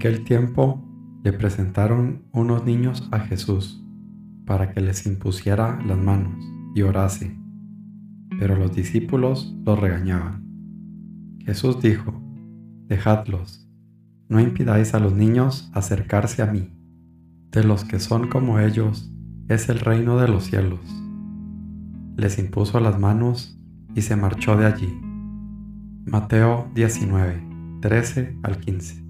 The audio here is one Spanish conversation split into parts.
aquel tiempo le presentaron unos niños a Jesús para que les impusiera las manos y orase, pero los discípulos los regañaban. Jesús dijo, Dejadlos, no impidáis a los niños acercarse a mí. De los que son como ellos es el reino de los cielos. Les impuso las manos y se marchó de allí. Mateo 19, 13 al 15.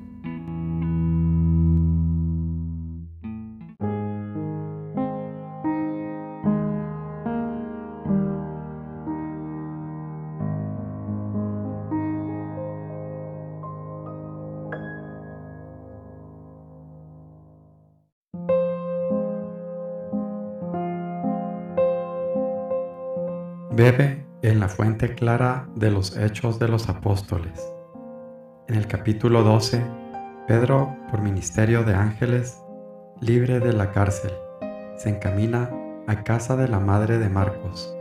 Bebe en la fuente clara de los hechos de los apóstoles. En el capítulo 12, Pedro, por ministerio de ángeles, libre de la cárcel, se encamina a casa de la madre de Marcos.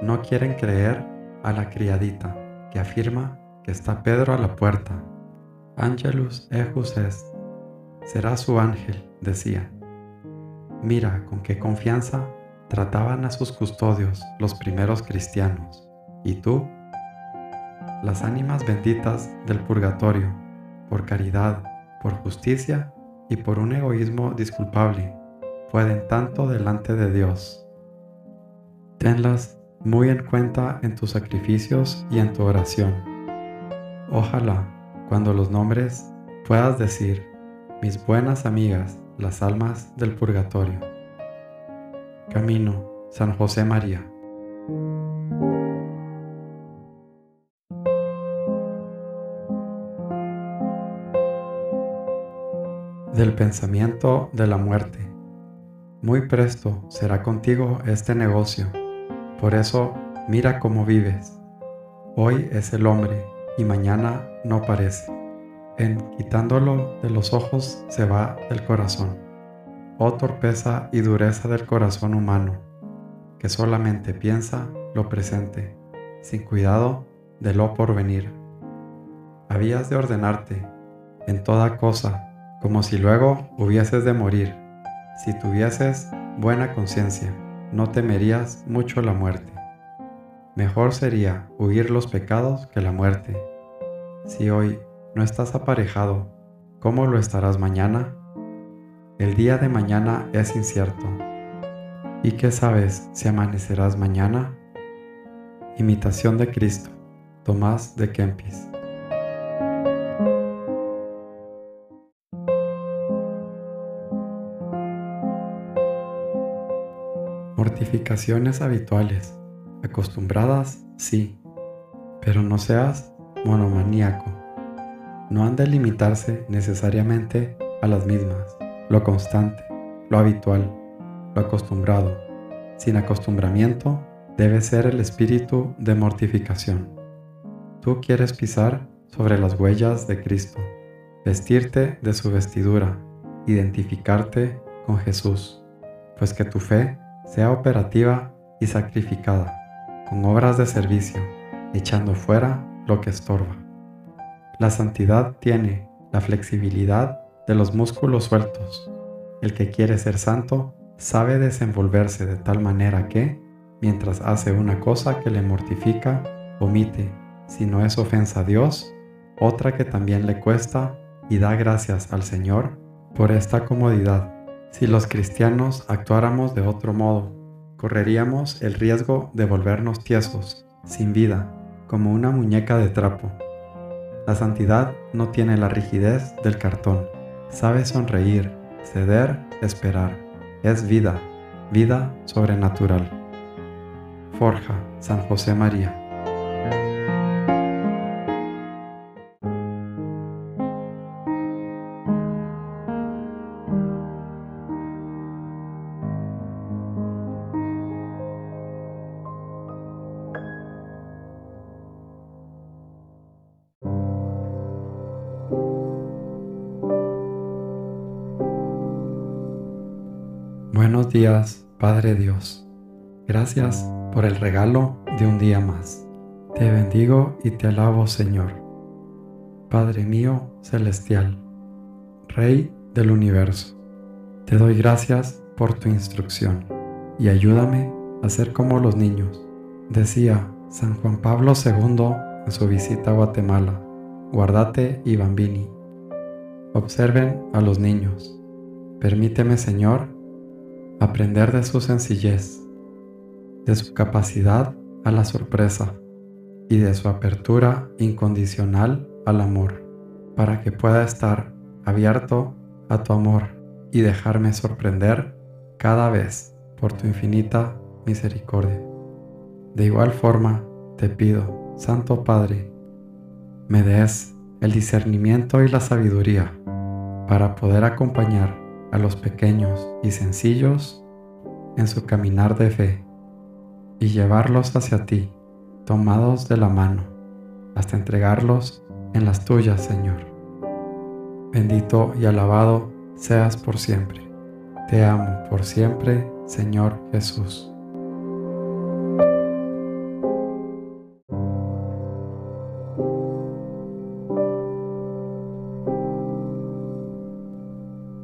No quieren creer a la criadita, que afirma que está Pedro a la puerta. Angelus ejus est. Será su ángel, decía. Mira con qué confianza trataban a sus custodios los primeros cristianos. ¿Y tú? Las ánimas benditas del purgatorio, por caridad, por justicia y por un egoísmo disculpable, pueden tanto delante de Dios. Tenlas muy en cuenta en tus sacrificios y en tu oración. Ojalá, cuando los nombres, puedas decir, mis buenas amigas, las almas del purgatorio. Camino San José María. Del pensamiento de la muerte. Muy presto será contigo este negocio. Por eso mira cómo vives. Hoy es el hombre y mañana no parece. En quitándolo de los ojos se va del corazón oh torpeza y dureza del corazón humano, que solamente piensa lo presente, sin cuidado de lo porvenir. Habías de ordenarte en toda cosa, como si luego hubieses de morir. Si tuvieses buena conciencia, no temerías mucho la muerte. Mejor sería huir los pecados que la muerte. Si hoy no estás aparejado, ¿cómo lo estarás mañana? El día de mañana es incierto. ¿Y qué sabes si amanecerás mañana? Imitación de Cristo, Tomás de Kempis. Mortificaciones habituales, acostumbradas, sí, pero no seas monomaníaco. No han de limitarse necesariamente a las mismas lo constante, lo habitual, lo acostumbrado. Sin acostumbramiento debe ser el espíritu de mortificación. Tú quieres pisar sobre las huellas de Cristo, vestirte de su vestidura, identificarte con Jesús, pues que tu fe sea operativa y sacrificada, con obras de servicio, echando fuera lo que estorba. La santidad tiene la flexibilidad de los músculos sueltos. El que quiere ser santo sabe desenvolverse de tal manera que, mientras hace una cosa que le mortifica, omite, si no es ofensa a Dios, otra que también le cuesta y da gracias al Señor por esta comodidad. Si los cristianos actuáramos de otro modo, correríamos el riesgo de volvernos tiesos, sin vida, como una muñeca de trapo. La santidad no tiene la rigidez del cartón Sabe sonreír, ceder, esperar. Es vida, vida sobrenatural. Forja San José María. Padre Dios. Gracias por el regalo de un día más. Te bendigo y te alabo, Señor. Padre mío celestial, Rey del universo, te doy gracias por tu instrucción y ayúdame a ser como los niños. Decía San Juan Pablo II en su visita a Guatemala, Guardate y Bambini. Observen a los niños. Permíteme, Señor, aprender de su sencillez, de su capacidad a la sorpresa y de su apertura incondicional al amor, para que pueda estar abierto a tu amor y dejarme sorprender cada vez por tu infinita misericordia. De igual forma, te pido, Santo Padre, me des el discernimiento y la sabiduría para poder acompañar a los pequeños y sencillos en su caminar de fe y llevarlos hacia ti, tomados de la mano, hasta entregarlos en las tuyas, Señor. Bendito y alabado seas por siempre. Te amo por siempre, Señor Jesús.